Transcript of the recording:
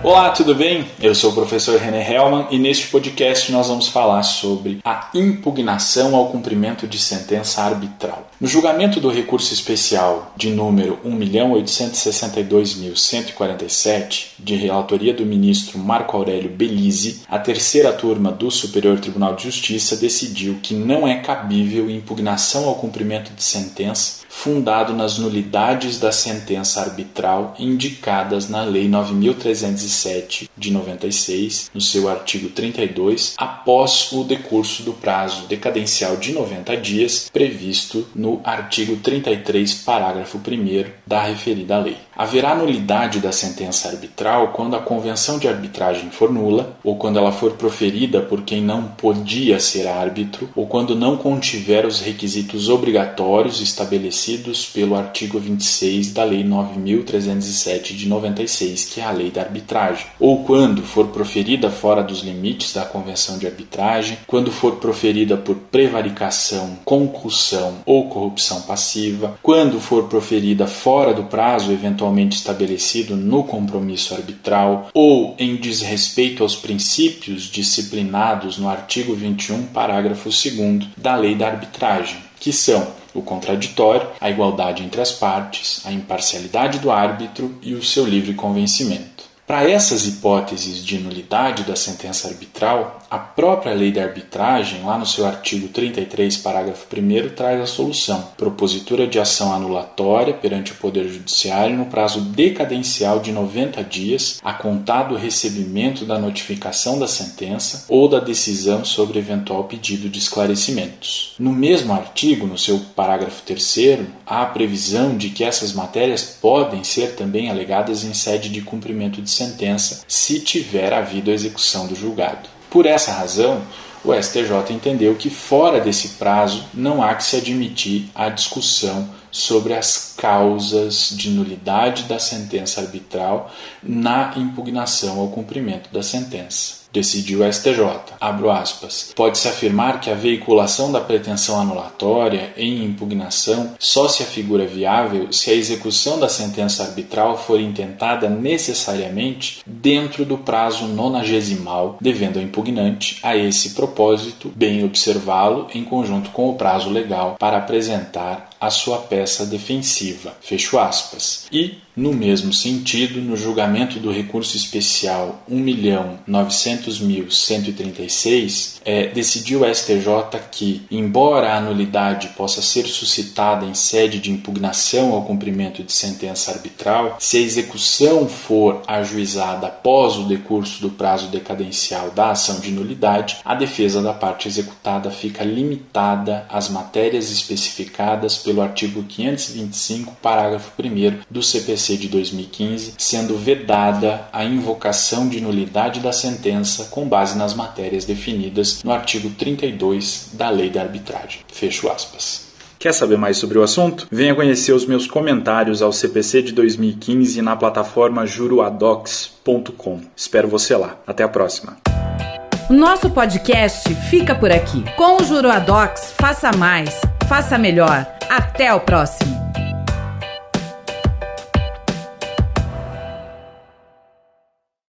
Olá, tudo bem? Eu sou o professor René Hellman e neste podcast nós vamos falar sobre a impugnação ao cumprimento de sentença arbitral. No julgamento do recurso especial de número 1.862.147, de relatoria do ministro Marco Aurélio Belize, a terceira turma do Superior Tribunal de Justiça decidiu que não é cabível impugnação ao cumprimento de sentença fundado nas nulidades da sentença arbitral indicadas na Lei 9307 de 96, no seu artigo 32, após o decurso do prazo decadencial de 90 dias previsto no artigo 33, parágrafo 1 da referida lei. Haverá nulidade da sentença arbitral quando a convenção de arbitragem for nula, ou quando ela for proferida por quem não podia ser árbitro, ou quando não contiver os requisitos obrigatórios estabelecidos pelo artigo 26 da Lei 9307 de 96, que é a lei da arbitragem, ou quando for proferida fora dos limites da convenção de arbitragem, quando for proferida por prevaricação, concussão ou corrupção passiva, quando for proferida fora do prazo eventual eventualmente estabelecido no compromisso arbitral ou em desrespeito aos princípios disciplinados no artigo 21, parágrafo 2 da Lei da Arbitragem, que são o contraditório, a igualdade entre as partes, a imparcialidade do árbitro e o seu livre convencimento. Para essas hipóteses de nulidade da sentença arbitral, a própria lei da arbitragem, lá no seu artigo 33, parágrafo 1, traz a solução: propositura de ação anulatória perante o Poder Judiciário no prazo decadencial de 90 dias, a contar do recebimento da notificação da sentença ou da decisão sobre eventual pedido de esclarecimentos. No mesmo artigo, no seu parágrafo 3, há a previsão de que essas matérias podem ser também alegadas em sede de cumprimento de sentença se tiver havido a execução do julgado. Por essa razão, o STJ entendeu que fora desse prazo não há que se admitir a discussão sobre as causas de nulidade da sentença arbitral na impugnação ao cumprimento da sentença decidiu o STJ. Abro aspas. Pode-se afirmar que a veiculação da pretensão anulatória em impugnação só se afigura viável se a execução da sentença arbitral for intentada necessariamente dentro do prazo nonagesimal, devendo ao impugnante, a esse propósito, bem observá-lo em conjunto com o prazo legal para apresentar a sua peça defensiva. Fecho aspas. E no mesmo sentido, no julgamento do recurso especial 1.900.136, é, decidiu o STJ que, embora a nulidade possa ser suscitada em sede de impugnação ao cumprimento de sentença arbitral, se a execução for ajuizada após o decurso do prazo decadencial da ação de nulidade, a defesa da parte executada fica limitada às matérias especificadas pelo artigo 525, parágrafo 1 do CPC de 2015, sendo vedada a invocação de nulidade da sentença com base nas matérias definidas no artigo 32 da Lei da Arbitragem. Fecho aspas. Quer saber mais sobre o assunto? Venha conhecer os meus comentários ao CPC de 2015 na plataforma juruadocs.com. Espero você lá. Até a próxima. O nosso podcast fica por aqui. Com o Juruadocs, faça mais, faça melhor. Até o próximo.